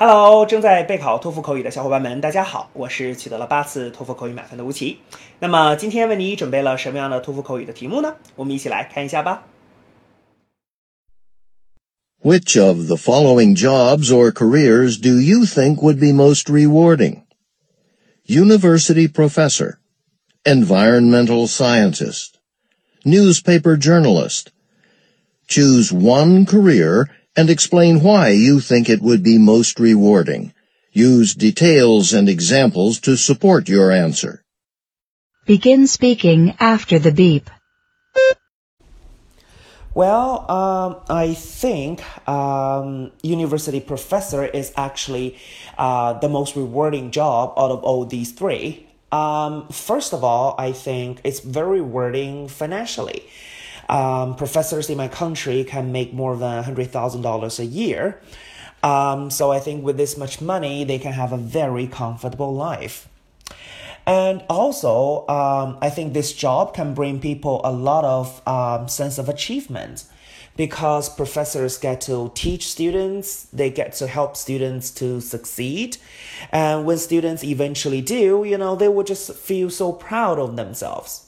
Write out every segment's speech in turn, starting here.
Hello，正在备考托福口语的小伙伴们，大家好，我是取得了八次托福口语满分的吴奇。那么今天为你准备了什么样的托福口语的题目呢？我们一起来看一下吧。Which of the following jobs or careers do you think would be most rewarding? University professor, environmental scientist, newspaper journalist. Choose one career and explain why you think it would be most rewarding. Use details and examples to support your answer. Begin speaking after the beep. Well, um, I think um, university professor is actually uh, the most rewarding job out of all these three. Um, first of all, I think it's very rewarding financially. Um, professors in my country can make more than $100,000 a year. Um, so I think with this much money, they can have a very comfortable life. And also, um, I think this job can bring people a lot of um, sense of achievement because professors get to teach students, they get to help students to succeed. And when students eventually do, you know, they will just feel so proud of themselves.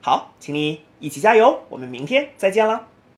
好，请你一起加油，我们明天再见了。